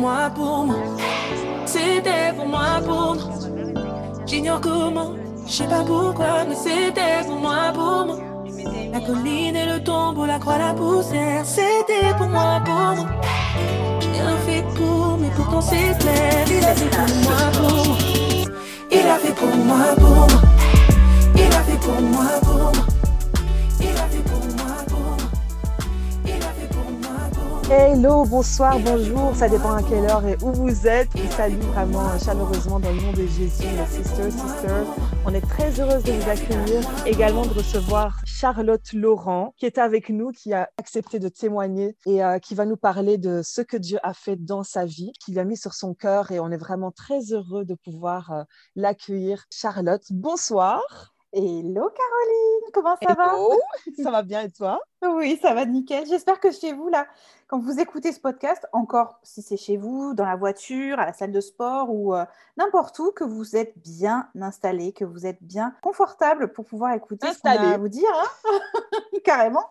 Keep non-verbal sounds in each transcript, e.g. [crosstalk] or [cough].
moi, pour moi. C'était pour moi, pour moi. J'ignore comment, je sais pas pourquoi, mais c'était pour moi, pour moi. La colline et le tombeau, la croix, la poussière, c'était pour moi, pour moi. J'ai rien fait pour, mais pourtant c'est clair, il a fait pour moi, pour moi. Il a fait pour moi, pour moi. Il a fait pour moi, pour moi. Hello, bonsoir, bonjour, ça dépend à quelle heure et où vous êtes. Vous salue vraiment chaleureusement dans le nom de Jésus, les sisters, sisters. On est très heureuse de vous accueillir, également de recevoir Charlotte Laurent, qui est avec nous, qui a accepté de témoigner et euh, qui va nous parler de ce que Dieu a fait dans sa vie, qu'il a mis sur son cœur et on est vraiment très heureux de pouvoir euh, l'accueillir. Charlotte, bonsoir. Hello Caroline, comment ça Hello. [laughs] Ça va bien et toi? va Oui, ça va nickel. J'espère que chez vous, là, quand vous écoutez ce podcast, encore si c'est chez vous, dans la voiture, à la salle de sport ou euh, n'importe où, que vous êtes bien installé, que vous êtes bien confortable pour pouvoir écouter Installé. ce qu'on a à vous dire. hein. [laughs] Carrément.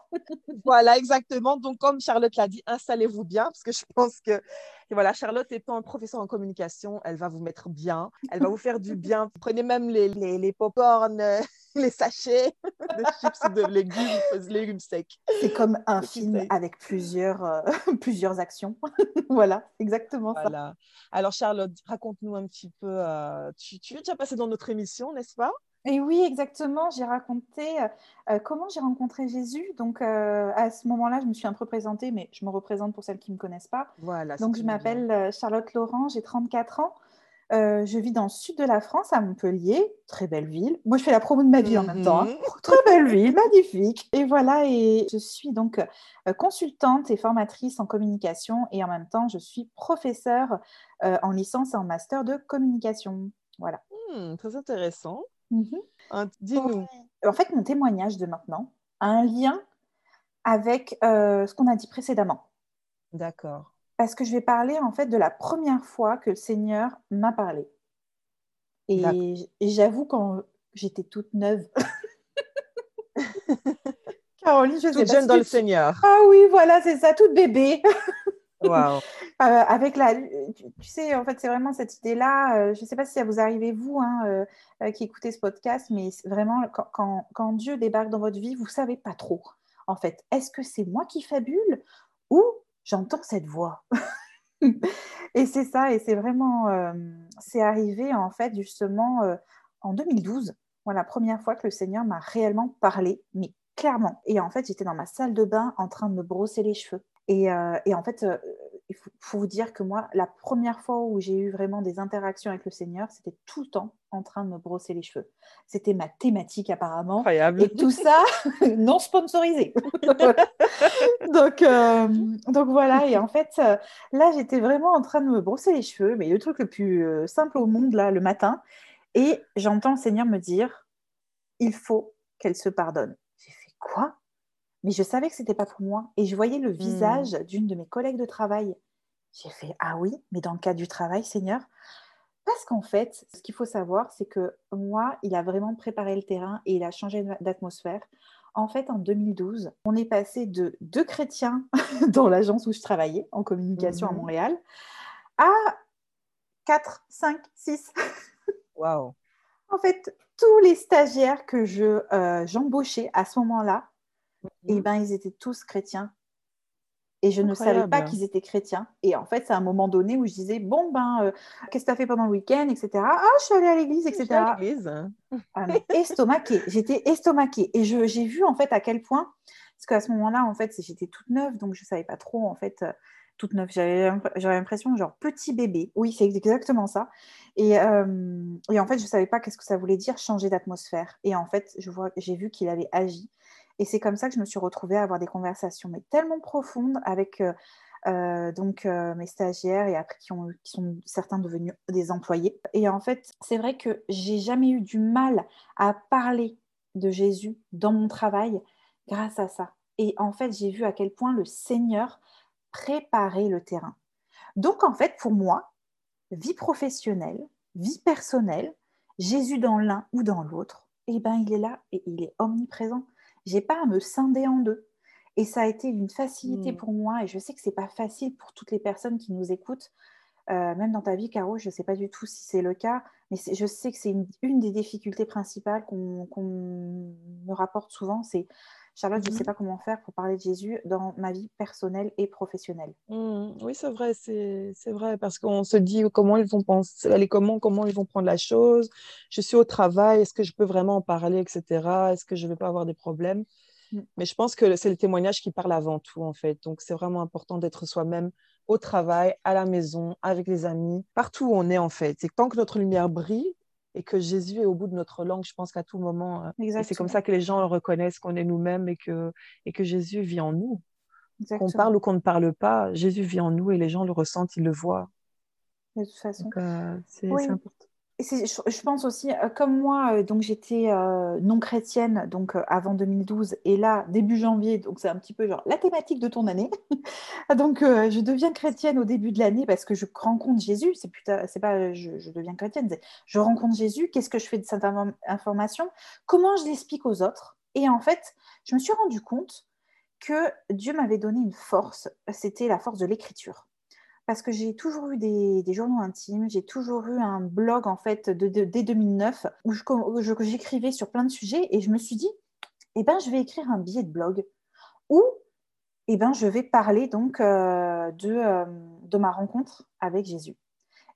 Voilà, exactement. Donc, comme Charlotte l'a dit, installez-vous bien parce que je pense que et voilà, Charlotte étant professeure en communication, elle va vous mettre bien, elle va vous faire du bien. Prenez même les, les, les [laughs] les sachets de chips de légumes, légumes secs. C'est comme un film avec plusieurs, euh, [laughs] plusieurs actions. [laughs] voilà, exactement ça. Voilà. Alors, Charlotte, raconte-nous un petit peu. euh, tu, tu es déjà passée dans notre émission, n'est-ce pas? Et oui, exactement. J'ai raconté euh, comment j'ai rencontré Jésus. Donc, euh, à ce moment-là, je me suis un peu présentée, mais je me représente pour celles qui ne me connaissent pas. Voilà. Donc, je m'appelle Charlotte Laurent, j'ai 34 ans. Euh, je vis dans le sud de la France, à Montpellier. Très belle ville. Moi, je fais la promo de ma ville en même temps. hein. Mhm. [laughs] Très belle ville, magnifique. Et voilà, et je suis donc euh, consultante et formatrice en communication et en même temps, je suis professeure euh, en licence et en master de communication. Voilà. Hmm, très intéressant. Mhm. Hein, Dis-nous. En fait, mon témoignage de maintenant a un lien avec ce qu'on a dit précédemment. D'accord. Parce que je vais parler en fait de la première fois que le Seigneur m'a parlé. Et, j'avoue, quand j'étais toute neuve, [laughs] Caroline, je Toute jeune dans le Seigneur. Ah oui, voilà, c'est ça, toute bébé. [laughs] Waouh. Euh, avec la, tu, tu sais, en fait, c'est vraiment cette idée-là. euh, je ne sais pas si ça vous arrive, vous, hein, euh, qui écoutez ce podcast, mais vraiment, quand, quand- quand Dieu débarque dans votre vie, vous ne savez pas trop. En fait, est-ce que c'est moi qui fabule ou j'entends cette voix [laughs] Et c'est ça, et c'est vraiment, euh, c'est arrivé en fait justement euh, en 2012, voilà, la première fois que le Seigneur m'a réellement parlé, mais clairement. Et en fait, j'étais dans ma salle de bain en train de me brosser les cheveux. Et, euh, et en fait, il faut, faut vous dire que moi, la première fois où j'ai eu vraiment des interactions avec le Seigneur, c'était tout le temps en train de me brosser les cheveux. C'était ma thématique apparemment. Incroyable. Et tout ça, [laughs] non sponsorisé. [laughs] donc, euh, donc voilà, et en fait, euh, là, j'étais vraiment en train de me brosser les cheveux, mais le truc le plus euh, simple au monde, là, le matin. Et j'entends le Seigneur me dire, il faut qu'elle se pardonne. J'ai fait quoi? Mais je savais que c'était pas pour moi. Et je voyais le visage d'une de mes collègues de travail. J'ai fait, ah oui, mais dans le cadre du travail, Seigneur? Parce qu'en fait, ce qu'il faut savoir, c'est que moi, il a vraiment préparé le terrain et il a changé d'atmosphère. En fait, en 2012, on est passé de deux chrétiens [laughs] dans l'agence où je travaillais, en communication à Mhm. Montréal, à 4, 5, 6. Waouh. En fait, tous les stagiaires que je euh, j'embauchais à ce moment-là, eh ben, ils étaient tous chrétiens. Et je ne savais pas qu'ils étaient chrétiens. Et en fait, c'est à un moment donné où je disais, bon, ben, euh, qu'est-ce que tu as fait pendant le week-end, etc. Ah, je suis allée à l'église, Je etc. à l'église. Ah, estomaquée. J'étais estomaquée. Et je- j'ai vu, en fait, à quel point, parce qu'à ce moment-là, en fait, j'étais toute neuve, donc je ne savais pas trop, en fait, euh, toute neuve. J'avais l'impr- j'avais l'impression, genre, petit bébé. Oui, c'est exactement ça. Et, et en fait, je ne savais pas qu'est-ce que ça voulait dire changer d'atmosphère. Et en fait, j'ai vu qu'il avait agi. Et c'est comme ça que je me suis retrouvée à avoir des conversations, mais tellement profondes avec euh, euh, donc euh, mes stagiaires et après qui, ont, qui sont certains devenus des employés. Et en fait, c'est vrai que j'ai jamais eu du mal à parler de Jésus dans mon travail grâce à ça. Et en fait, j'ai vu à quel point le Seigneur préparait le terrain. Donc en fait, pour moi, vie professionnelle, vie personnelle, Jésus dans l'un ou dans l'autre, eh ben il est là et il est omniprésent. J'ai pas à me scinder en deux. Et ça a été une facilité Mm. pour moi, et je sais que c'est pas facile pour toutes les personnes qui nous écoutent, même dans ta vie, Caro, je ne sais pas du tout si c'est le cas, mais je sais que c'est une, des difficultés principales qu'on me rapporte souvent, c'est Charlotte, je ne sais mmh pas comment faire pour parler de Jésus dans ma vie personnelle et professionnelle. Mmh, oui, c'est vrai, c'est vrai, parce qu'on se dit comment ils vont penser, comment, comment ils vont prendre la chose. Je suis au travail, est-ce que je peux vraiment en parler, etc. Est-ce que je ne vais pas avoir des problèmes? Mmh. Mais je pense que c'est le témoignage qui parle avant tout, en fait. Donc, c'est vraiment important d'être soi-même au travail, à la maison, avec les amis, partout où on est, en fait. Et tant que notre lumière brille, et que Jésus est au bout de notre langue, je pense qu'à tout moment, euh, c'est comme ça que les gens reconnaissent qu'on est nous-mêmes et que, et que Jésus vit en nous. Qu'on parle ou qu'on ne parle pas, Jésus vit en nous et les gens le ressentent, ils le voient. De toute façon. Euh, c'est important je, pense aussi, euh, comme moi, euh, donc j'étais euh, non chrétienne donc avant 2012 et là début janvier, donc c'est un petit peu genre la thématique de ton année. [laughs] donc je deviens chrétienne au début de l'année parce que je rencontre Jésus. C'est c'est pas je, deviens chrétienne, je rencontre Jésus. Qu'est-ce que je fais de cette information? Comment je l'explique aux autres? Et en fait, je me suis rendu compte que Dieu m'avait donné une force. C'était la force de l'écriture parce que j'ai toujours eu des, journaux intimes, j'ai toujours eu un blog en fait de, dès 2009 où j'écrivais sur plein de sujets et je me suis dit, eh ben, je vais écrire un billet de blog où eh ben, je vais parler donc euh, de, euh, de ma rencontre avec Jésus.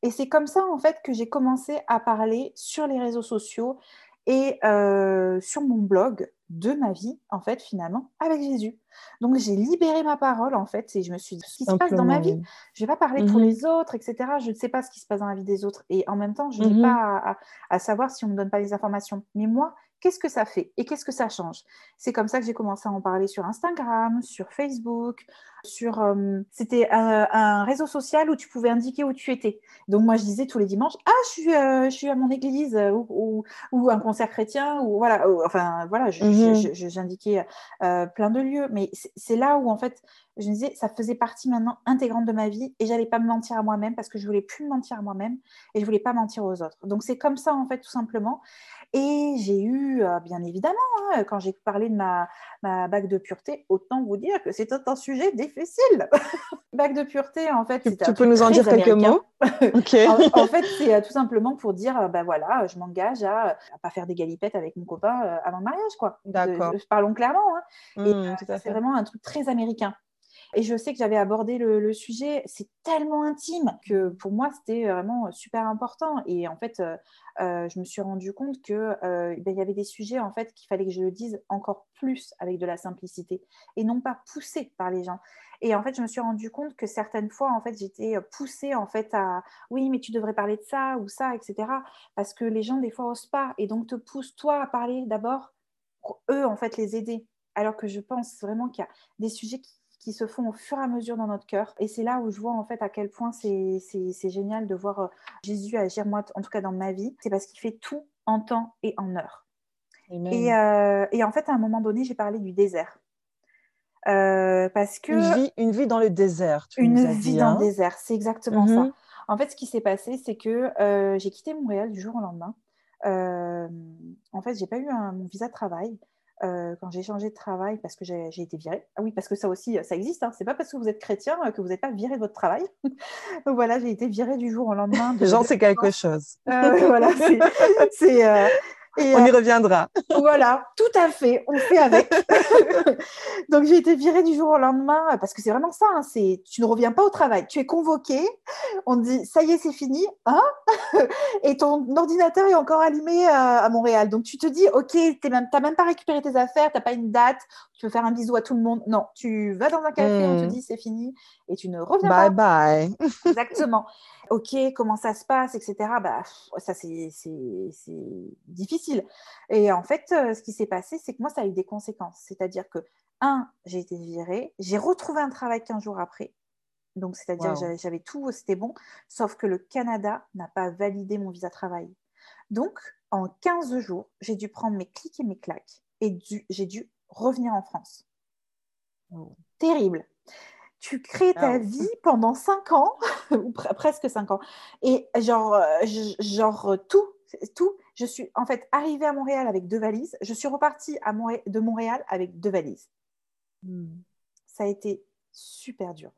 Et c'est comme ça en fait que j'ai commencé à parler sur les réseaux sociaux et euh, sur mon blog de ma vie, en fait, finalement, avec Jésus. Donc, j'ai libéré ma parole, en fait, et je me suis dit, ce qui se passe dans ma vie, je ne vais pas parler pour mhm. les autres, etc. Je ne sais pas ce qui se passe dans la vie des autres. Et en même temps, je n'ai mhm. pas à, savoir si on ne me donne pas les informations. Mais moi, qu'est-ce que ça fait et qu'est-ce que ça change? C'est comme ça que j'ai commencé à en parler sur Instagram, sur Facebook, sur euh, c'était un, réseau social où tu pouvais indiquer où tu étais. Donc moi je disais tous les dimanches ah je suis euh, je suis à mon église euh, ou, ou, un concert chrétien ou voilà enfin voilà mhm. j'indiquais plein de lieux mais c'est là où en fait je me disais ça faisait partie maintenant intégrante de ma vie et j'allais pas me mentir à moi-même parce que je voulais plus me mentir à moi-même et je voulais pas mentir aux autres. Donc c'est comme ça en fait tout simplement et j'ai eu, euh, bien évidemment, hein, quand j'ai parlé de ma, ma bague de pureté, autant vous dire que c'était un sujet difficile. [laughs] bague de pureté, en fait, tu, tu peux nous en dire quelques mots? [laughs] En, [laughs] fait, c'est euh, tout simplement pour dire, ben voilà, je m'engage à, ne pas faire des galipettes avec mon copain euh, avant le mariage, quoi. D'accord. Parlons clairement. Hein. Mmh, c'est vraiment un truc très américain. Et je sais que j'avais abordé le, sujet, c'est tellement intime que pour moi, c'était vraiment super important. Et en fait, euh, euh, je me suis rendu compte qu'il euh, ben, y avait des sujets en fait qu'il fallait que je le dise encore plus avec de la simplicité et non pas poussé par les gens. Et en fait, je me suis rendu compte que certaines fois, en fait, j'étais poussée en fait à oui, mais tu devrais parler de ça ou ça, etc. Parce que les gens des fois osent pas et donc te poussent toi à parler d'abord pour eux en fait les aider. Alors que je pense vraiment qu'il y a des sujets qui qui se font au fur et à mesure dans notre cœur. Et c'est là où je vois en fait à quel point c'est génial de voir euh, Jésus agir, moi en tout cas dans ma vie. C'est parce qu'il fait tout en temps et en heure. Et, euh, et, en fait, à un moment donné, j'ai parlé du désert. Euh, parce que une vie, une vie, dans le désert. Tu une vie dans le hein. désert, c'est exactement ça. Mhm. En fait, ce qui s'est passé, c'est que j'ai quitté Montréal du jour au lendemain. en fait, j'ai pas eu un, mon visa de travail. Euh, quand j'ai changé de travail parce que j'ai été virée. Ah oui, parce que ça aussi, ça existe. Hein. C'est pas parce que vous êtes chrétien euh, que vous n'êtes pas viré de votre travail. [laughs] Donc voilà, j'ai été virée du jour au lendemain. J'en sais quelque chose. Euh, voilà, c'est on y euh, reviendra. voilà, tout à fait, on fait avec. [laughs] Donc j'ai été virée du jour au lendemain parce que c'est vraiment ça. Hein, c'est tu ne reviens pas au travail, tu es convoqué, on te dit ça y est c'est fini, hein? [laughs] Et ton ordinateur est encore allumé à, Montréal. Donc tu te dis ok, tu n'as même pas récupéré tes affaires, tu n'as pas une date, tu veux faire un bisou à tout le monde. Non, tu vas dans un café, on te hmm. dit c'est fini et tu ne reviens pas. Bye bye. [laughs] Exactement. Ok, comment ça se passe, etc. Bah, ça c'est difficile. Et en fait, euh, ce qui s'est passé, c'est que moi, ça a eu des conséquences. C'est-à-dire que, un, j'ai été virée, j'ai retrouvé un travail 15 jours après. Donc, c'est-à-dire que j'avais tout, c'était bon, sauf que le Canada n'a pas validé mon visa travail. Donc, en 15 jours, j'ai dû prendre mes clics et mes claques et j'ai dû revenir en France. Terrible tu crées ta vie pendant cinq ans, [laughs] ou presque cinq ans, et genre, euh, genre tout, tout. Je suis en fait arrivée à Montréal avec deux valises. Je suis repartie à de Montréal avec deux valises. Hmm. Ça a été super dur.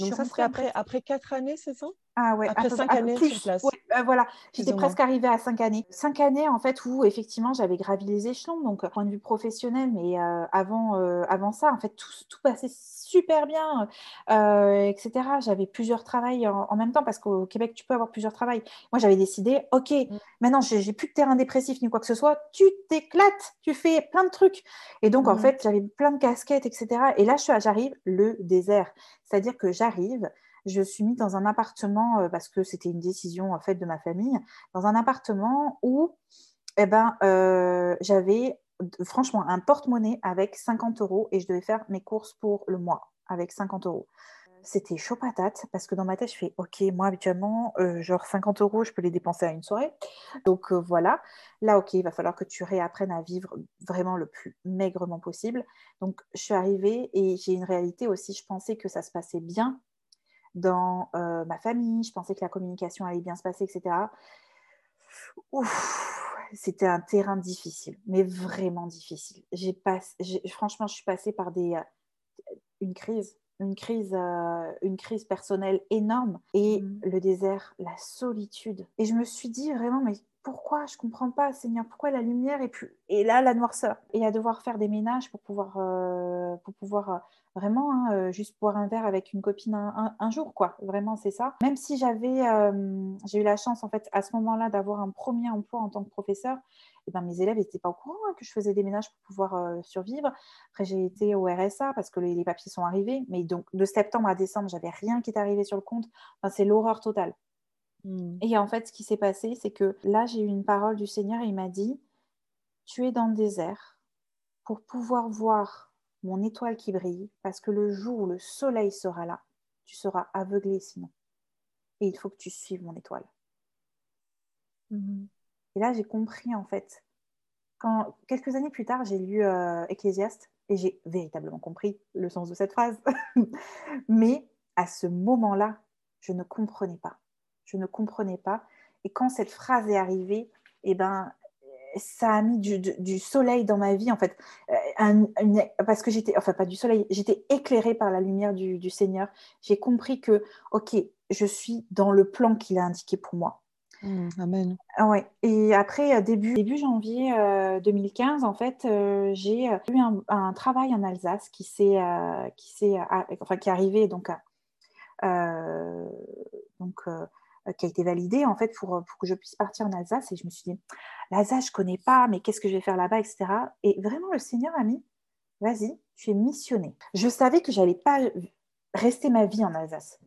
Donc ça serait après, après quatre années, c'est ça? Ah ouais, Après cinq années plus. sur place. Ouais, euh, voilà, j'étais presque arrivée à cinq années. Cinq années, en fait, où effectivement, j'avais gravi les échelons, donc point de vue professionnel, mais euh, avant, euh, avant ça, en fait, tout, tout passait super bien, etc. J'avais plusieurs travails en, en même temps, parce qu'au Québec, tu peux avoir plusieurs travails. Moi, j'avais décidé, OK, maintenant, j'ai plus de terrain dépressif ni quoi que ce soit, tu t'éclates, tu fais plein de trucs. Et donc, en Mhm. fait, j'avais plein de casquettes, etc. Et là, j'arrive, le désert. C'est-à-dire que j'arrive, je suis mise dans un appartement, euh, parce que c'était une décision en fait de ma famille, dans un appartement où eh ben, euh, j'avais franchement un porte-monnaie avec 50 euros et je devais faire mes courses pour le mois avec 50 euros. C'était chaud patate parce que dans ma tête, je fais OK, moi habituellement, euh, genre 50 euros, je peux les dépenser à une soirée. Donc voilà, là, OK, il va falloir que tu réapprennes à vivre vraiment le plus maigrement possible. Donc je suis arrivée et j'ai une réalité aussi, je pensais que ça se passait bien dans euh, ma famille, je pensais que la communication allait bien se passer, etc. Ouf, c'était un terrain difficile, mais vraiment difficile. J'ai pas, j'ai- franchement, je suis passée par des, euh, une crise, une crise, euh, une crise personnelle énorme et Mhm. le désert, la solitude. Et je me suis dit vraiment, mais pourquoi? Je comprends pas, Seigneur, pourquoi la lumière et puis et là la noirceur et à devoir faire des ménages pour pouvoir, euh, pour pouvoir vraiment hein, euh, juste boire un verre avec une copine un, un- un jour, quoi. Vraiment, c'est ça. Même si j'avais, euh, j'ai eu la chance en fait à ce moment-là d'avoir un premier emploi en tant que professeur, et ben, mes élèves n'étaient pas au courant hein, que je faisais des ménages pour pouvoir euh, survivre. Après, j'ai été au RSA parce que les, les papiers sont arrivés. Mais donc, de septembre à décembre, j'avais rien qui est arrivé sur le compte. Enfin, c'est l'horreur totale. Mm. Et en fait, ce qui s'est passé, c'est que là, j'ai eu une parole du Seigneur et il m'a dit Tu es dans le désert pour pouvoir voir mon étoile qui brille, parce que le jour où le soleil sera là, tu seras aveuglé sinon. Et il faut que tu suives mon étoile. Mhm. Et là, j'ai compris en fait. Quand, quelques années plus tard, j'ai lu euh, Ecclésiaste et j'ai véritablement compris le sens de cette phrase. [laughs] Mais à ce moment-là, je ne comprenais pas. Je ne comprenais pas. Et quand cette phrase est arrivée, eh ben, ça a mis du, du- du soleil dans ma vie, en fait. Euh, un- une- parce que j'étais, enfin, pas du soleil, j'étais éclairée par la lumière du, du Seigneur. J'ai compris que, OK, je suis dans le plan qu'il a indiqué pour moi. Mm. Amen. Ah ouais. Et après, euh, début, début janvier euh, 2015, en fait, euh, j'ai euh, eu un, un travail en Alsace qui s'est, euh, qui s'est, euh, enfin, qui est arrivé donc, à- euh, donc euh, qui a été validé en fait pour, pour que je puisse partir en Alsace. Et je me suis dit, l'Alsace, je connais pas, mais qu'est-ce que je vais faire là-bas, etc. Et vraiment, le Seigneur a mis, vas-y, tu es missionné. Je savais que j'allais pas rester ma vie en Alsace.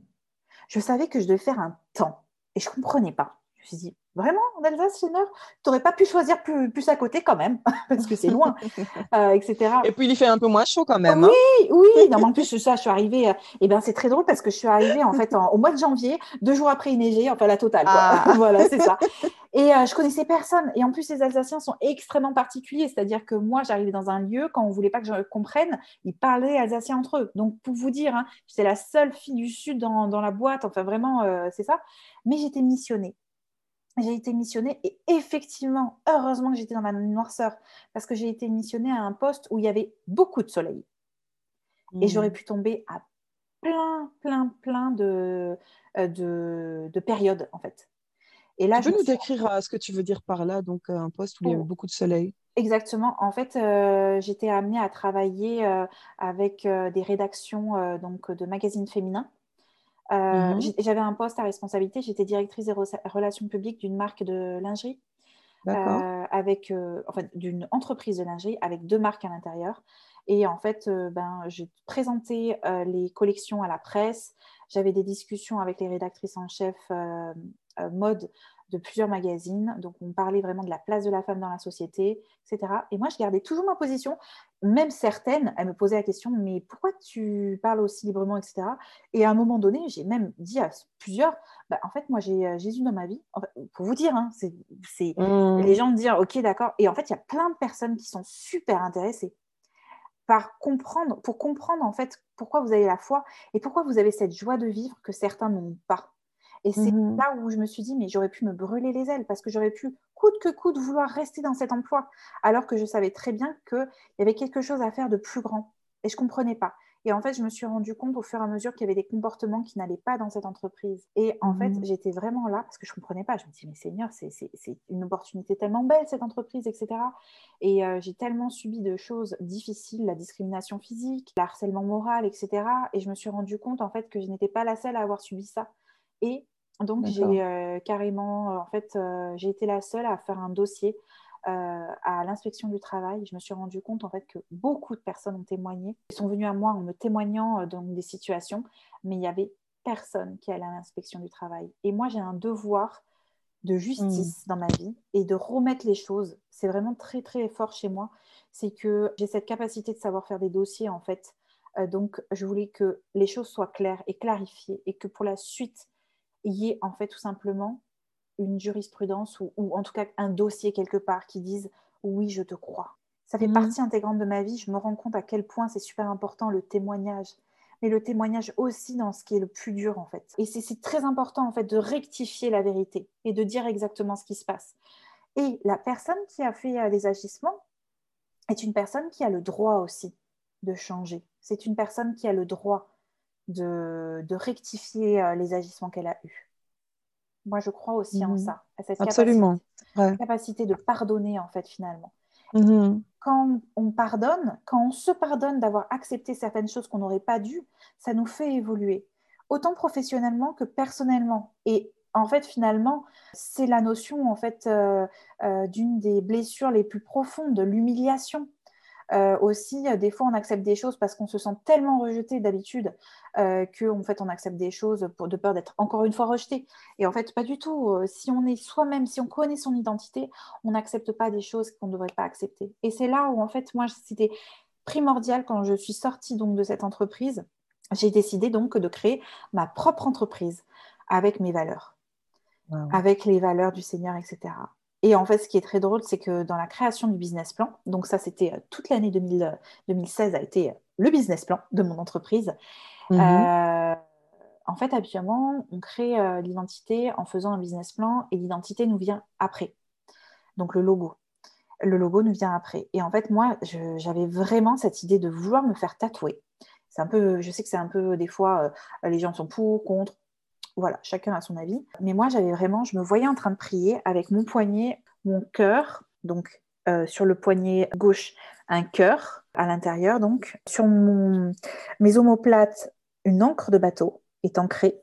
Je savais que je devais faire un temps. Et je comprenais pas. Je me suis dit, vraiment, en Alsace, Seigneur Tu n'aurais pas pu choisir plus, plus à côté quand même, [laughs] parce que c'est loin, [laughs] euh, etc. Et puis il fait un peu moins chaud quand même. hein. Oui, oui, non, mais en plus, ça, je suis arrivée, euh, et ben c'est très drôle parce que je suis arrivée en fait en- au mois de janvier, deux jours après il neigeait, enfin la totale, quoi. Ah. [laughs] voilà, c'est ça. Et euh, je connaissais personne. Et en plus, les Alsaciens sont extrêmement particuliers, c'est-à-dire que moi, j'arrivais dans un lieu, quand on voulait pas que je comprenne, ils parlaient alsacien entre eux. Donc, pour vous dire, hein, j'étais la seule fille du Sud dans, dans la boîte, enfin vraiment, euh, c'est ça. Mais j'étais missionnée. J'ai été missionnée et effectivement, heureusement que j'étais dans ma noirceur parce que j'ai été missionnée à un poste où il y avait beaucoup de soleil. Et j'aurais pu tomber à plein, plein, plein de, euh, de, de périodes, en fait. Et là, Tu je peux nous décrire euh, ce que tu veux dire par là, donc euh, un poste où il y avait Oh. beaucoup de soleil? Exactement. En fait, euh, j'étais amenée à travailler euh, avec euh, des rédactions donc, de magazines féminins. Euh, Mhm. J'avais un poste à responsabilité. J'étais directrice des re- relations publiques d'une marque de lingerie. Euh, avec, euh, enfin, d'une entreprise de lingerie avec deux marques à l'intérieur. Et en fait, ben, j'ai présenté euh, les collections à la presse. J'avais des discussions avec les rédactrices en chef mode de plusieurs magazines. Donc, on parlait vraiment de la place de la femme dans la société, etc. Et moi, je gardais toujours ma position. Même certaines, elles me posaient la question, mais pourquoi tu parles aussi librement, etc. Et à un moment donné, j'ai même dit à plusieurs, bah, en fait, moi, j'ai euh, Jésus dans ma vie. Pour vous dire, hein, c'est c'est- Mm. les gens me dire ok d'accord et en fait il y a plein de personnes qui sont super intéressées par comprendre pour comprendre en fait pourquoi vous avez la foi et pourquoi vous avez cette joie de vivre que certains n'ont pas et c'est Mhm. là où je me suis dit mais j'aurais pu me brûler les ailes parce que j'aurais pu coûte que coûte vouloir rester dans cet emploi alors que je savais très bien qu'il y avait quelque chose à faire de plus grand et je comprenais pas Et en fait, je me suis rendu compte au fur et à mesure qu'il y avait des comportements qui n'allaient pas dans cette entreprise. Et en fait, Mhm. j'étais vraiment là parce que je ne comprenais pas. Je me dis, mais Seigneur, c'est une opportunité tellement belle, cette entreprise, etc. Et euh, j'ai tellement subi de choses difficiles, la discrimination physique, le harcèlement moral, etc. Et je me suis rendu compte, en fait, que je n'étais pas la seule à avoir subi ça. Et donc, j'ai euh, carrément, euh, en fait, euh, j'ai été la seule à faire un dossier euh, à l'inspection du travail. Je me suis rendu compte en fait que beaucoup de personnes ont témoigné. Ils sont venus à moi en me témoignant euh, dans des situations, mais il y avait personne qui allait à l'inspection du travail. Et moi, j'ai un devoir de justice dans ma vie et de remettre les choses. C'est vraiment très très fort chez moi. C'est que j'ai cette capacité de savoir faire des dossiers en fait. Euh, donc, je voulais que les choses soient claires et clarifiées et que pour la suite, il y ait en fait tout simplement une jurisprudence ou, ou en tout cas un dossier quelque part qui dise oui, je te crois. Ça fait Mhm. partie intégrante de ma vie. Je me rends compte à quel point c'est super important le témoignage, mais le témoignage aussi dans ce qui est le plus dur en fait. Et c'est- très important en fait de rectifier la vérité et de dire exactement ce qui se passe. Et la personne qui a fait euh, des agissements est une personne qui a le droit aussi de changer. C'est une personne qui a le droit de, de rectifier euh, les agissements qu'elle a eus. Moi, je crois aussi en Mhm. ça, à cette Absolument. capacité, Ouais. capacité de pardonner, en fait, finalement. Mhm. Quand on pardonne, quand on se pardonne d'avoir accepté certaines choses qu'on n'aurait pas dû, ça nous fait évoluer, autant professionnellement que personnellement. Et en fait, finalement, c'est la notion en fait euh, euh, d'une des blessures les plus profondes, de l'humiliation. Euh, aussi, euh, des fois, on accepte des choses parce qu'on se sent tellement rejeté d'habitude euh, qu'en fait, on accepte des choses pour, de peur d'être encore une fois rejeté. Et en fait, pas du tout. Euh, Si on est soi-même, si on connaît son identité, on n'accepte pas des choses qu'on ne devrait pas accepter. Et c'est là où, en fait, moi, c'était primordial quand je suis sortie donc de cette entreprise. J'ai décidé donc de créer ma propre entreprise avec mes valeurs, Wow. avec les valeurs du Seigneur, etc. Et en fait, ce qui est très drôle, c'est que dans la création du business plan, donc ça, c'était euh, toute l'année 2000, euh, 2016 a été euh, le business plan de mon entreprise. Euh, en fait, habituellement, on crée euh, l'identité en faisant un business plan et l'identité nous vient après. Donc le logo. Le logo nous vient après. Et en fait, moi, j'avais vraiment cette idée de vouloir me faire tatouer. C'est un peu, je sais que c'est un peu des fois, euh, les gens sont pour, contre. Voilà, chacun a son avis. Mais moi, j'avais vraiment, je me voyais en train de prier avec mon poignet, mon cœur, donc euh, sur le poignet gauche, un cœur à l'intérieur, donc sur mon, mes omoplates, une encre de bateau est ancrée,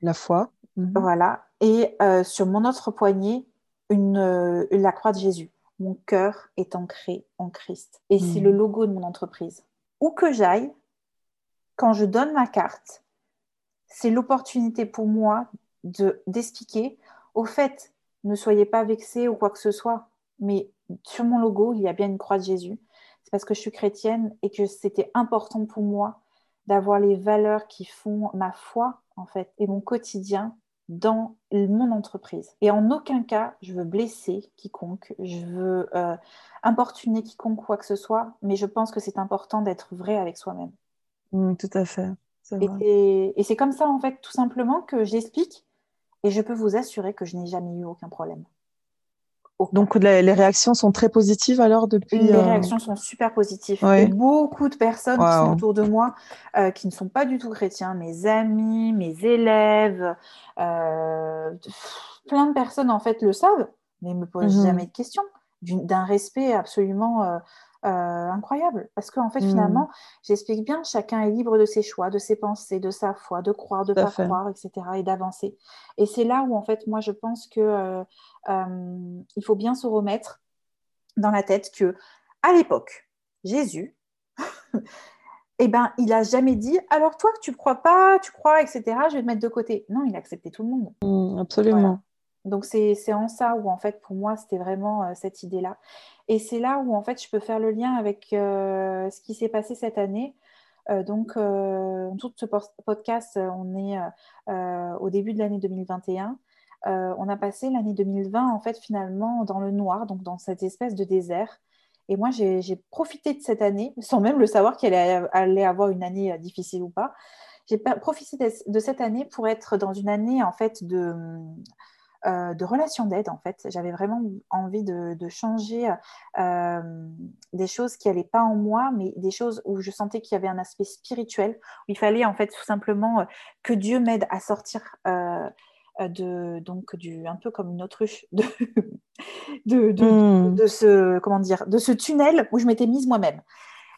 La foi. Mhm. voilà, et euh, sur mon autre poignet, une, euh, la croix de Jésus. Mon cœur est ancré en Christ. Et c'est Mhm. le logo de mon entreprise. Où que j'aille, quand je donne ma carte, c'est l'opportunité pour moi de d'expliquer au fait, ne soyez pas vexés ou quoi que ce soit, mais sur mon logo, il y a bien une croix de Jésus. C'est parce que je suis chrétienne et que c'était important pour moi d'avoir les valeurs qui font ma foi, en fait, et mon quotidien dans mon entreprise. Et en aucun cas, je veux blesser quiconque, je veux euh, importuner quiconque, quoi que ce soit, mais je pense que c'est important d'être vrai avec soi-même. Mhm, tout à fait. Et c'est- comme ça, en fait, tout simplement, que j'explique. Et je peux vous assurer que je n'ai jamais eu aucun problème. Aucun. Donc, les, les réactions sont très positives alors depuis. les euh, réactions sont super positives. Ouais. Beaucoup de personnes qui sont autour de moi, euh, qui ne sont pas du tout chrétiens, mes amis, mes élèves, euh, plein de personnes en fait le savent, mais ne me posent Mhm. jamais de questions, d'un respect absolument euh, incroyable. Parce qu'en fait, Mhm. finalement, j'explique bien, chacun est libre de ses choix, de ses pensées, de sa foi, de croire, de à pas fait. croire, etc. et d'avancer. Et c'est là où, en fait, moi, je pense que euh, euh, il faut bien se remettre dans la tête que, à l'époque, Jésus, [laughs] eh ben, il a jamais dit alors toi que tu crois pas, tu crois, etc. Je vais te mettre de côté. Non, il a accepté tout le monde. Mhm, absolument. Donc c'est c'est en ça où en fait pour moi c'était vraiment euh, cette idée-là. Et c'est là où en fait je peux faire le lien avec euh, ce qui s'est passé cette année. Euh, donc euh, tout ce podcast, euh, on est au début de l'année 2021. Euh, on a passé l'année 2020 en fait finalement dans le noir, donc dans cette espèce de désert. Et moi j'ai profité de cette année sans même le savoir qu'elle allait avoir une année difficile ou pas. J'ai profité de de cette année pour être dans une année en fait de euh, de relation d'aide en fait. J'avais vraiment envie de, changer euh, des choses qui n'allaient pas en moi, mais des choses où je sentais qu'il y avait un aspect spirituel, où il fallait en fait tout simplement que Dieu m'aide à sortir de donc du un peu comme une autruche de [laughs] de, hmm. de, ce comment dire de ce tunnel où je m'étais mise moi-même.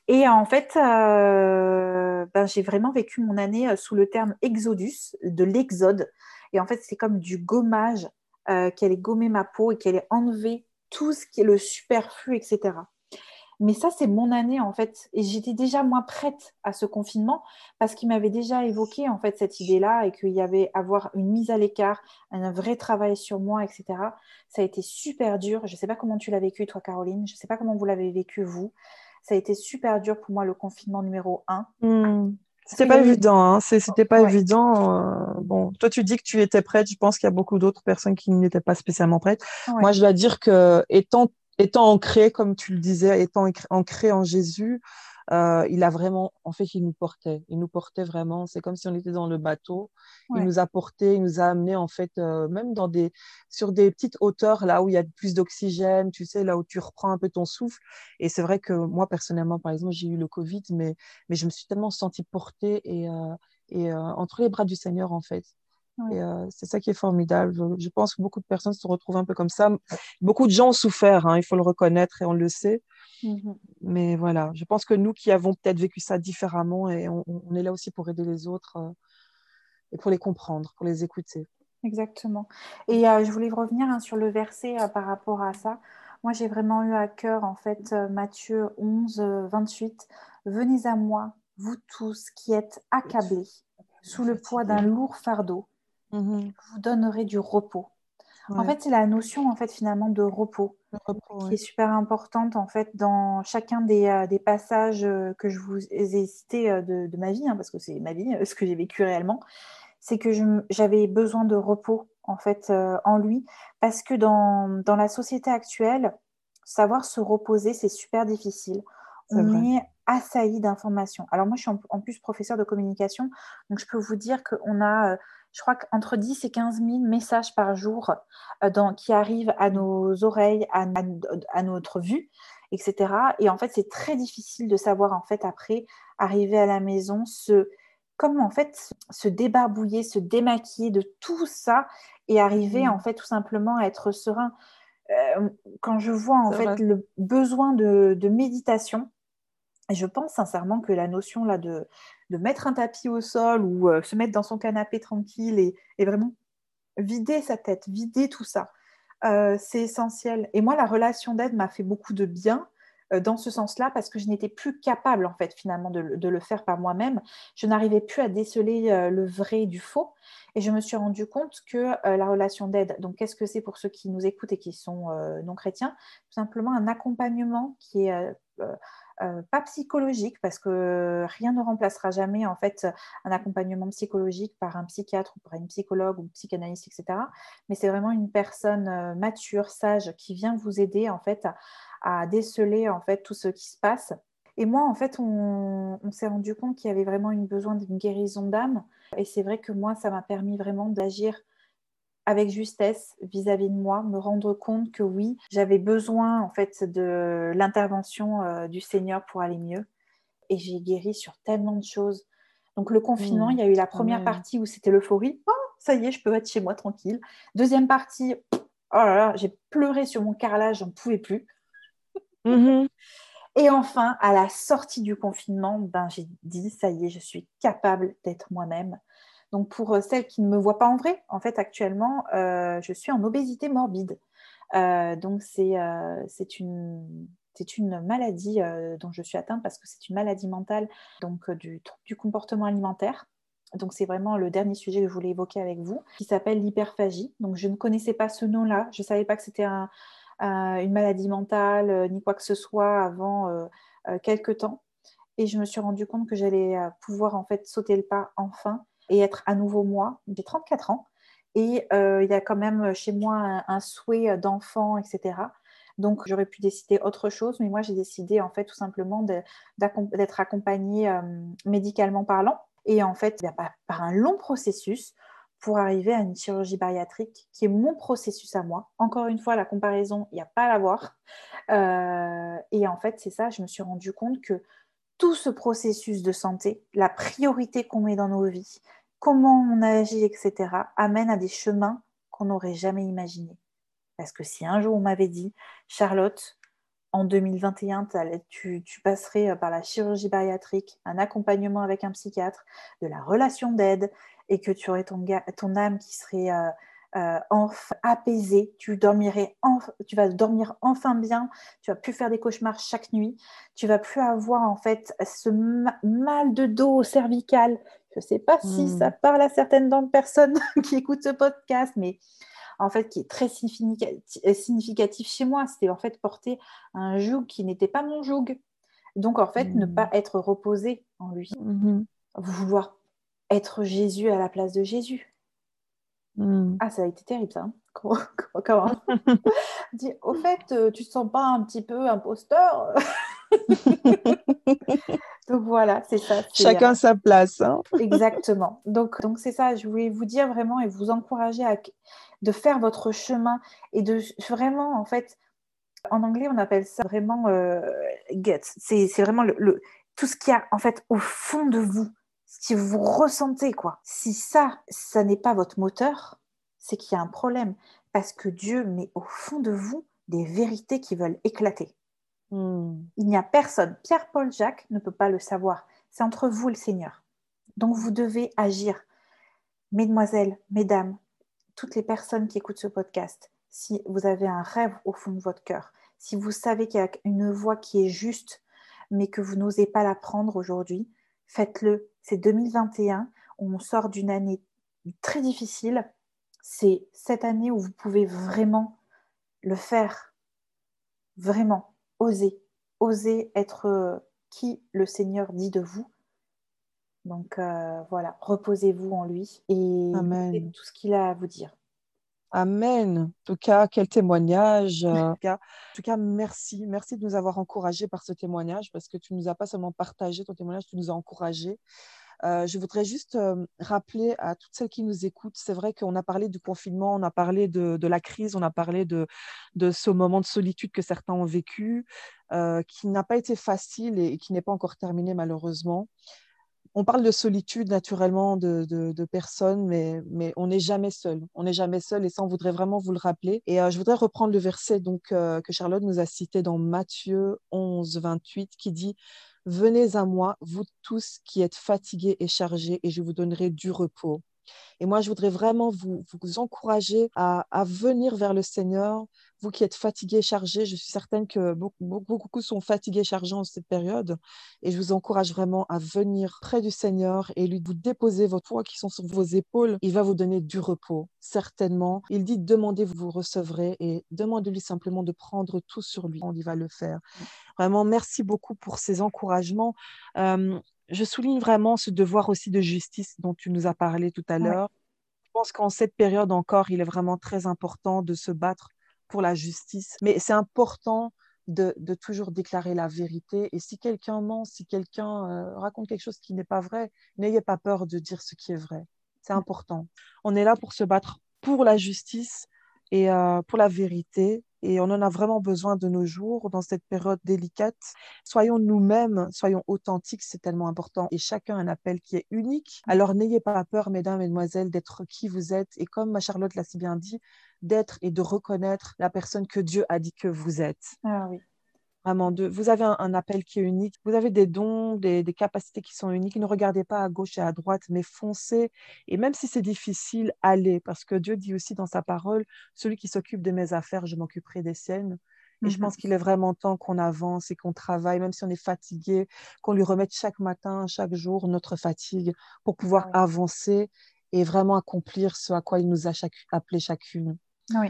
Et en fait, ben, j'ai vraiment vécu mon année sous le terme exodus, de l'exode. Et en fait, c'est comme du gommage, euh, qu'elle ait gommé ma peau et qu'elle ait enlevé tout ce qui est le superflu, etc. Mais ça, c'est mon année en fait. Et j'étais déjà moins prête à ce confinement parce qu'il m'avait déjà évoqué en fait cette idée-là et qu'il y avait avoir une mise à l'écart, un vrai travail sur moi, etc. Ça a été super dur. Je ne sais pas comment tu l'as vécu, toi, Caroline. Je ne sais pas comment vous l'avez vécu, vous. Ça a été super dur pour moi, le confinement numéro 1. C'était pas évident, hein. C'était pas évident. Euh, bon, toi, tu dis que tu étais prête. Je pense qu'il y a beaucoup d'autres personnes qui n'étaient pas spécialement prêtes. Moi, je dois dire que étant étant ancré, comme tu le disais, étant ancré en Jésus, euh, il a vraiment, en fait, il nous portait. Il nous portait vraiment. C'est comme si on était dans le bateau. Il nous a porté, il nous a amené en fait, euh, même dans des, sur des petites hauteurs là où il y a plus d'oxygène, tu sais, là où tu reprends un peu ton souffle. Et c'est vrai que moi personnellement, par exemple, j'ai eu le Covid, mais, mais je me suis tellement sentie portée et, euh, et entre les bras du Seigneur en fait. Et c'est ça qui est formidable. Je, pense que beaucoup de personnes se retrouvent un peu comme ça. Beaucoup de gens ont souffert, hein, il faut le reconnaître et on le sait. Mmh Mais voilà, je pense que nous qui avons peut-être vécu ça différemment et on, est là aussi pour aider les autres euh, et pour les comprendre, pour les écouter. Exactement. Et euh, je voulais revenir hein, sur le verset euh, par rapport à ça. Moi, j'ai vraiment eu à cœur, en fait, Matthieu 11, 28. Venez à moi, vous tous qui êtes accablés sous le poids d'un lourd fardeau, mmh vous donnerai du repos. En fait, c'est la notion en fait finalement de repos, qui est super importante en fait dans chacun des, euh, des passages euh, que je vous ai cités euh, de, de, ma vie, hein, parce que c'est ma vie, [laughs] ce que j'ai vécu réellement. C'est que j'avais besoin de repos en fait en lui, parce que dans, dans, la société actuelle, savoir se reposer, c'est super difficile. On est assailli d'informations. Alors moi, je suis en, en, plus professeur de communication, donc je peux vous dire qu'on a je crois qu'entre 10 et 15 000 messages par jour euh, dans, qui arrivent à nos oreilles, à, à, notre vue, etc. Et en fait, c'est très difficile de savoir, en fait, après, arriver à la maison, se, comme en fait, se débarbouiller, se démaquiller de tout ça et arriver, en fait, tout simplement à être serein. Euh, quand je vois, en fait, le besoin de, de méditation, et je pense sincèrement que la notion là de, de mettre un tapis au sol ou euh, se mettre dans son canapé tranquille et, vraiment vider sa tête, vider tout ça, euh, c'est essentiel. Et moi, la relation d'aide m'a fait beaucoup de bien euh, dans ce sens-là parce que je n'étais plus capable en fait finalement de, le faire par moi-même. Je n'arrivais plus à déceler le vrai du faux et je me suis rendu compte que la relation d'aide, donc qu'est-ce que c'est pour ceux qui nous écoutent et qui sont non chrétiens Tout simplement un accompagnement qui est euh, pas psychologique parce que rien ne remplacera jamais en fait un accompagnement psychologique par un psychiatre ou par une psychologue ou psychanalyste, etc. Mais c'est vraiment une personne euh, mature, sage, qui vient vous aider en fait à, déceler en fait tout ce qui se passe. Et moi, en fait, on, on s'est rendu compte qu'il y avait vraiment une besoin d'une guérison d'âme. Et c'est vrai que moi, ça m'a permis vraiment d'agir avec justesse vis-à-vis de moi, me rendre compte que oui, j'avais besoin en fait de l'intervention euh, du Seigneur pour aller mieux. Et j'ai guéri sur tellement de choses. Donc le confinement, mmh. il y a eu la première partie où c'était l'euphorie. Oh, ça y est, je peux être chez moi tranquille. Deuxième partie, oh là là, j'ai pleuré sur mon carrelage, j'en pouvais plus. Mmh Et enfin, à la sortie du confinement, ben, j'ai dit, ça y est, je suis capable d'être moi-même. Donc pour euh, celles qui ne me voient pas en vrai, en fait actuellement, euh, je suis en obésité morbide. Euh, donc c'est une, une maladie dont je suis atteinte parce que c'est une maladie mentale donc du, du comportement alimentaire. Donc c'est vraiment le dernier sujet que je voulais évoquer avec vous, qui s'appelle l'hyperphagie. Donc je ne connaissais pas ce nom-là, je ne savais pas que c'était une maladie mentale ni quoi que ce soit avant quelques temps. Et je me suis rendu compte que j'allais pouvoir en fait sauter le pas enfin et être à nouveau moi. J'ai 34 ans et euh, il y a quand même chez moi un, souhait d'enfant, etc. Donc j'aurais pu décider autre chose, mais moi j'ai décidé en fait tout simplement d'être accompagnée euh, médicalement parlant et en fait par un long processus pour arriver à une chirurgie bariatrique qui est mon processus à moi. Encore une fois, la comparaison, il n'y a pas à la voir. Euh, et en fait, c'est ça, je me suis rendu compte que tout ce processus de santé, la priorité qu'on met dans nos vies, comment on agit, etc., amène à des chemins qu'on n'aurait jamais imaginés. Parce que si un jour on m'avait dit, Charlotte, en 2021, tu, passerais euh, par la chirurgie bariatrique, un accompagnement avec un psychiatre, de la relation d'aide, et que tu aurais ton, âme qui serait euh, euh, enfin apaisée, tu, dormirais tu vas dormir enfin bien, tu vas plus faire des cauchemars chaque nuit, tu vas plus avoir en fait ce mal de dos cervical. Je ne sais pas si ça hmm. parle à certaines personnes [laughs] qui écoutent ce podcast, mais en fait, qui est très significatif chez moi. C'était en fait porter un joug qui n'était pas mon joug. Donc, en fait, ne pas mmh. être reposé en lui. Mmh. Vouloir être Jésus à la place de Jésus. Mmh. Ah, ça a été terrible, ça. Hein. Comment, [laughs] [laughs] Dis, Au fait, euh, tu te sens pas un petit peu imposteur [laughs] Donc voilà, c'est ça. Chacun euh, sa place. Hein. Exactement. Donc donc c'est ça. Je voulais vous dire vraiment et vous encourager à de faire votre chemin et de vraiment en fait. En anglais, on appelle ça vraiment euh, get. C'est vraiment le, tout ce qu'il y a en fait au fond de vous, ce que vous ressentez quoi. Si ça, ça n'est pas votre moteur, c'est qu'il y a un problème parce que Dieu met au fond de vous des vérités qui veulent éclater. Hmm. Il n'y a personne. Pierre, Paul, Jacques ne peut pas le savoir. C'est entre vous et le Seigneur. Donc vous devez agir. Mesdemoiselles, mesdames, toutes les personnes qui écoutent ce podcast, si vous avez un rêve au fond de votre cœur, si vous savez qu'il y a une voix qui est juste, mais que vous n'osez pas la prendre aujourd'hui, faites-le. C'est 2021, on sort d'une année très difficile. C'est cette année où vous pouvez vraiment le faire. Vraiment osez, osez être euh, qui le Seigneur dit de vous. Donc euh, voilà, reposez-vous en lui et tout ce qu'il a à vous dire. Amen. En tout cas, quel témoignage. Euh, en tout cas, merci. Merci de nous avoir encouragés par ce témoignage parce que tu ne nous as pas seulement partagé ton témoignage, tu nous as encouragés. Euh, je voudrais juste euh, rappeler à toutes celles qui nous écoutent, c'est vrai qu'on a parlé du confinement, on a parlé de, la crise, on a parlé de, ce moment de solitude que certains ont vécu, euh, qui n'a pas été facile et, qui n'est pas encore terminé malheureusement. On parle de solitude naturellement de, personnes, mais, on n'est jamais seul. On n'est jamais seul et ça, on voudrait vraiment vous le rappeler. Et je voudrais reprendre le verset donc, que Charlotte nous a cité dans Matthieu 11, 28 qui dit Venez à moi, vous tous qui êtes fatigués et chargés, et je vous donnerai du repos. Et moi, je voudrais vraiment vous, vous encourager à, venir vers le Seigneur. Vous qui êtes fatigués chargés, je suis certaine que beaucoup, beaucoup, sont fatigués chargés en cette période. Et je vous encourage vraiment à venir près du Seigneur et lui vous déposer vos poids qui sont sur vos épaules. Il va vous donner du repos, certainement. Il dit demandez, vous vous recevrez et demandez-lui simplement de prendre tout sur lui. Y va le faire. Vraiment, merci beaucoup pour ces encouragements. Euh, je souligne vraiment ce devoir aussi de justice dont tu nous as parlé tout à l'heure. Je pense qu'en cette période encore, il est vraiment très important de se battre pour la justice. Mais c'est important de, toujours déclarer la vérité. Et si quelqu'un ment, si quelqu'un euh, raconte quelque chose qui n'est pas vrai, n'ayez pas peur de dire ce qui est vrai. C'est important. On est là pour se battre pour la justice et euh, pour la vérité et on en a vraiment besoin de nos jours dans cette période délicate. Soyons nous-mêmes, soyons authentiques, c'est tellement important. Et chacun un appel qui est unique. Alors n'ayez pas peur, mesdames, mesdemoiselles, d'être qui vous êtes. Et comme ma Charlotte l'a si bien dit, d'être et de reconnaître la personne que Dieu a dit que vous êtes. Ah oui. Vraiment, de, vous avez un, appel qui est unique, vous avez des dons, des, capacités qui sont uniques. Ne regardez pas à gauche et à droite, mais foncez. Et même si c'est difficile, allez, parce que Dieu dit aussi dans sa parole, celui qui s'occupe de mes affaires, je m'occuperai des siennes. Et je pense mhm. qu'il est vraiment temps qu'on avance et qu'on travaille, même si on est fatigué, qu'on lui remette chaque matin, chaque jour notre fatigue pour pouvoir avancer et vraiment accomplir ce à quoi il nous a appelé chacune. Oui.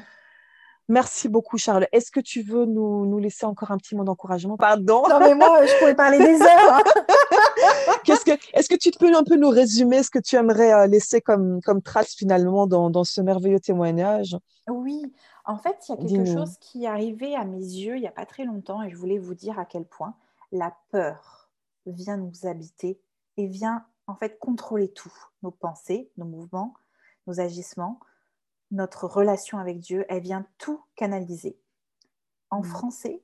Merci beaucoup, Charles. Est-ce que tu veux nous, laisser encore un petit mot d'encouragement? Pardon? Non, mais moi, je pourrais parler des heures. Hein. [laughs] Qu'est-ce que, est-ce que tu peux un peu nous résumer ce que tu aimerais euh, laisser comme, comme trace finalement dans, ce merveilleux témoignage? Oui, en fait, il y a quelque chose qui est arrivé à mes yeux il n'y a pas très longtemps et je voulais vous dire à quel point la peur vient nous habiter et vient en fait contrôler tout, nos pensées, nos mouvements, nos agissements, notre relation avec Dieu, elle vient tout canaliser. En mm. français,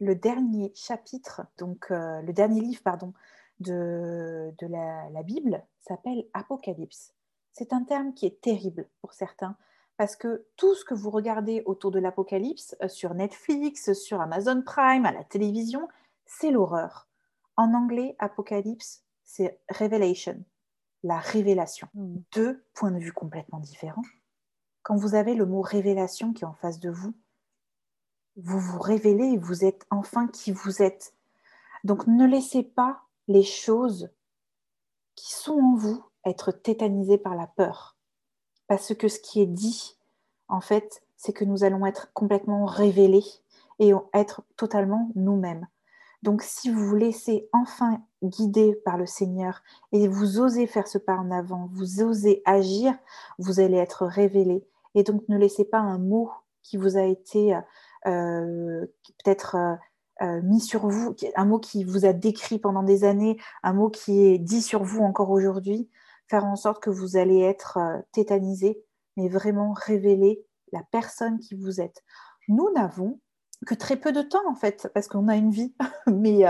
le dernier chapitre, donc euh, le dernier livre, pardon, de, de la, la Bible s'appelle Apocalypse. C'est un terme qui est terrible pour certains parce que tout ce que vous regardez autour de l'Apocalypse, euh, sur Netflix, sur Amazon Prime, à la télévision, c'est l'horreur. En anglais, Apocalypse, c'est Revelation, la révélation. Mm. Deux points de vue complètement différents. Quand vous avez le mot révélation qui est en face de vous, vous vous révélez et vous êtes enfin qui vous êtes. Donc ne laissez pas les choses qui sont en vous être tétanisées par la peur. Parce que ce qui est dit, en fait, c'est que nous allons être complètement révélés et être totalement nous-mêmes. Donc si vous vous laissez enfin guider par le Seigneur et vous osez faire ce pas en avant, vous osez agir, vous allez être révélé. Et donc ne laissez pas un mot qui vous a été euh, peut-être euh, euh, mis sur vous, un mot qui vous a décrit pendant des années, un mot qui est dit sur vous encore aujourd'hui, faire en sorte que vous allez être tétanisé, mais vraiment révéler la personne qui vous êtes. Nous n'avons que très peu de temps en fait, parce qu'on a une vie. [laughs] Mais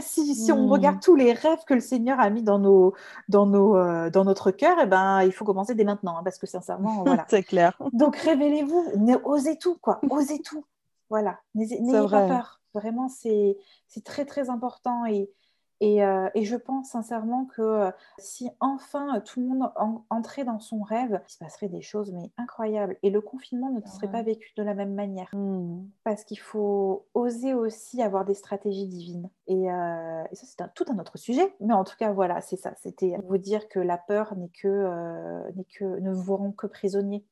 si, on hmm. regarde tous les rêves que le Seigneur a mis dans, nos, dans, nos, dans notre cœur, eh ben, il faut commencer dès maintenant, hein, parce que sincèrement, [laughs] voilà. C'est clair. Donc révélez-vous, osez tout, quoi, osez tout. Voilà, n'ayez pas peur. Vraiment, c'est très, très important. Et, euh, et, je pense sincèrement que euh, si enfin tout le monde entrait dans son rêve, il se passerait des choses mais incroyables. Et le confinement ne serait pas vécu de la même manière. Mmh. Parce qu'il faut oser aussi avoir des stratégies divines. Et, euh, ça, c'est tout un autre sujet. Mais en tout cas, voilà, c'est ça. C'était vous dire que la peur n'est que, que, ne vous rend que prisonnier.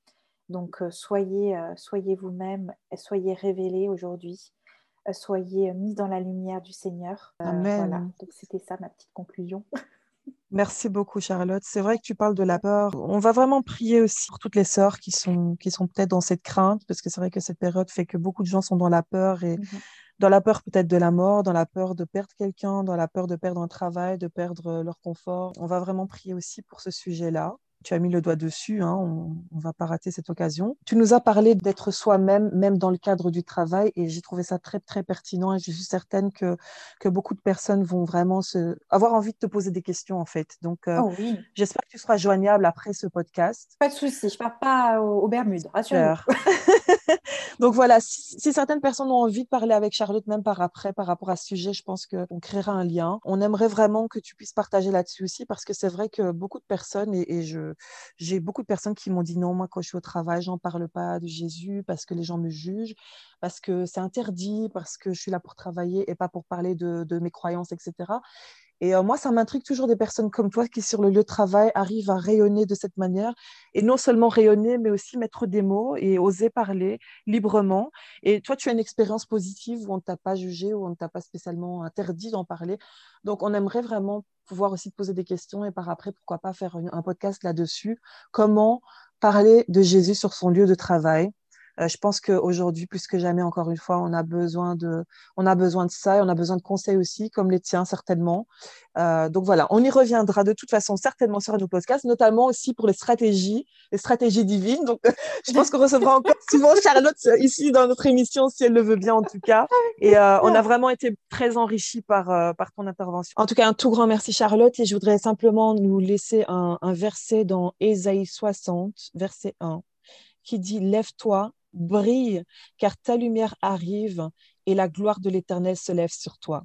Donc euh, soyez, euh, soyez vous-même, soyez révélés aujourd'hui, euh, soyez mis dans la lumière du Seigneur. Amen. Donc c'était ça ma petite conclusion. [laughs] Merci beaucoup, Charlotte. C'est vrai que tu parles de la peur. On va vraiment prier aussi pour toutes les sœurs qui sont, qui sont peut-être dans cette crainte, parce que c'est vrai que cette période fait que beaucoup de gens sont dans la peur et mhm. dans la peur peut-être de la mort, dans la peur de perdre quelqu'un, dans la peur de perdre un travail, de perdre leur confort. On va vraiment prier aussi pour ce sujet-là tu as mis le doigt dessus, hein, on ne va pas rater cette occasion. Tu nous as parlé d'être soi-même, même dans le cadre du travail, et j'ai trouvé ça très, très pertinent, et je suis certaine que, que beaucoup de personnes vont vraiment se, avoir envie de te poser des questions, en fait. Donc, euh, oh oui. j'espère que tu seras joignable après ce podcast. Pas de souci, je ne pars pas aux, Bermudes, rassure [laughs] [laughs] Donc voilà, si, certaines personnes ont envie de parler avec Charlotte, même par après, par rapport à ce sujet, je pense qu'on créera un lien. On aimerait vraiment que tu puisses partager là-dessus aussi, parce que c'est vrai que beaucoup de personnes, et, et je, j'ai beaucoup de personnes qui m'ont dit non, moi quand je suis au travail, j'en parle pas de Jésus parce que les gens me jugent, parce que c'est interdit, parce que je suis là pour travailler et pas pour parler de, de mes croyances, etc. Et euh, moi, ça m'intrigue toujours des personnes comme toi qui, sur le lieu de travail, arrivent à rayonner de cette manière. Et non seulement rayonner, mais aussi mettre des mots et oser parler librement. Et toi, tu as une expérience positive où on ne t'a pas jugé, où on ne t'a pas spécialement interdit d'en parler. Donc, on aimerait vraiment pouvoir aussi te poser des questions et par après, pourquoi pas faire un podcast là-dessus. Comment parler de Jésus sur son lieu de travail? Euh, je pense qu'aujourd'hui, plus que jamais, encore une fois, on a besoin de, on a besoin de ça et on a besoin de conseils aussi, comme les tiens certainement. Euh, donc voilà, on y reviendra de toute façon certainement sur nos podcasts, notamment aussi pour les stratégies, les stratégies divines. Donc [laughs] je pense qu'on recevra encore souvent [laughs] Charlotte euh, ici dans notre émission, si elle le veut bien en tout cas. Et on a vraiment été très enrichis par, par ton intervention. En tout cas, un tout grand merci Charlotte et je voudrais simplement nous laisser un, un verset dans Ésaïe 60, verset 1 qui dit Lève-toi, brille, car ta lumière arrive et la gloire de l'Éternel se lève sur toi.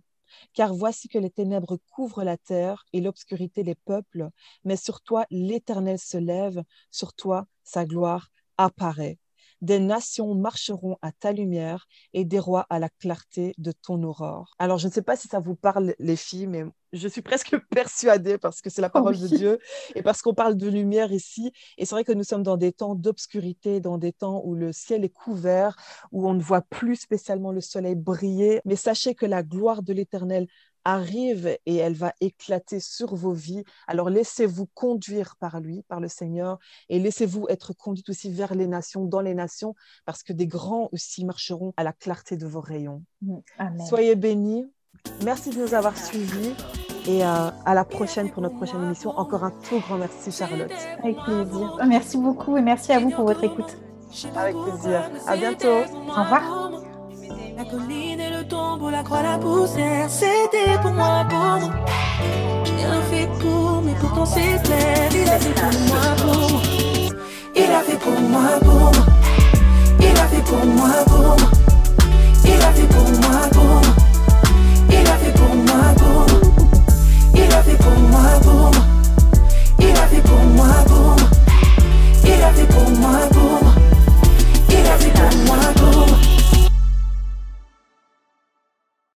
Car voici que les ténèbres couvrent la terre et l'obscurité les peuples, mais sur toi l'Éternel se lève, sur toi sa gloire apparaît. Des nations marcheront à ta lumière et des rois à la clarté de ton aurore. Alors, je ne sais pas si ça vous parle, les filles, mais je suis presque [laughs] persuadée parce que c'est la parole de Dieu et parce qu'on parle de lumière ici. Et c'est vrai que nous sommes dans des temps d'obscurité, dans des temps où le ciel est couvert, où on ne voit plus spécialement le soleil briller. Mais sachez que la gloire de l'Éternel arrive et elle va éclater sur vos vies. Alors laissez-vous conduire par lui, par le Seigneur, et laissez-vous être conduite aussi vers les nations, dans les nations, parce que des grands aussi marcheront à la clarté de vos rayons. Amen. Soyez bénis. Merci de nous avoir suivis Et à la prochaine pour notre prochaine émission. Encore un tout grand merci, Charlotte. Avec plaisir. Merci beaucoup et merci à vous pour votre écoute. Avec plaisir. À bientôt. Au revoir tombeau, la croix, la poussière, c'était pour moi, pour moi. J'ai rien fait pour, mais pourtant c'est clair. Il a fait pour moi, pour moi. Il a fait pour moi, pour moi. Il a fait pour moi, pour moi. Il a fait pour moi, pour moi. Il a fait pour moi, pour moi. Il a fait pour moi, pour moi. Il a fait pour moi, pour moi. Il a fait pour moi, pour moi. Il a fait pour moi, pour moi.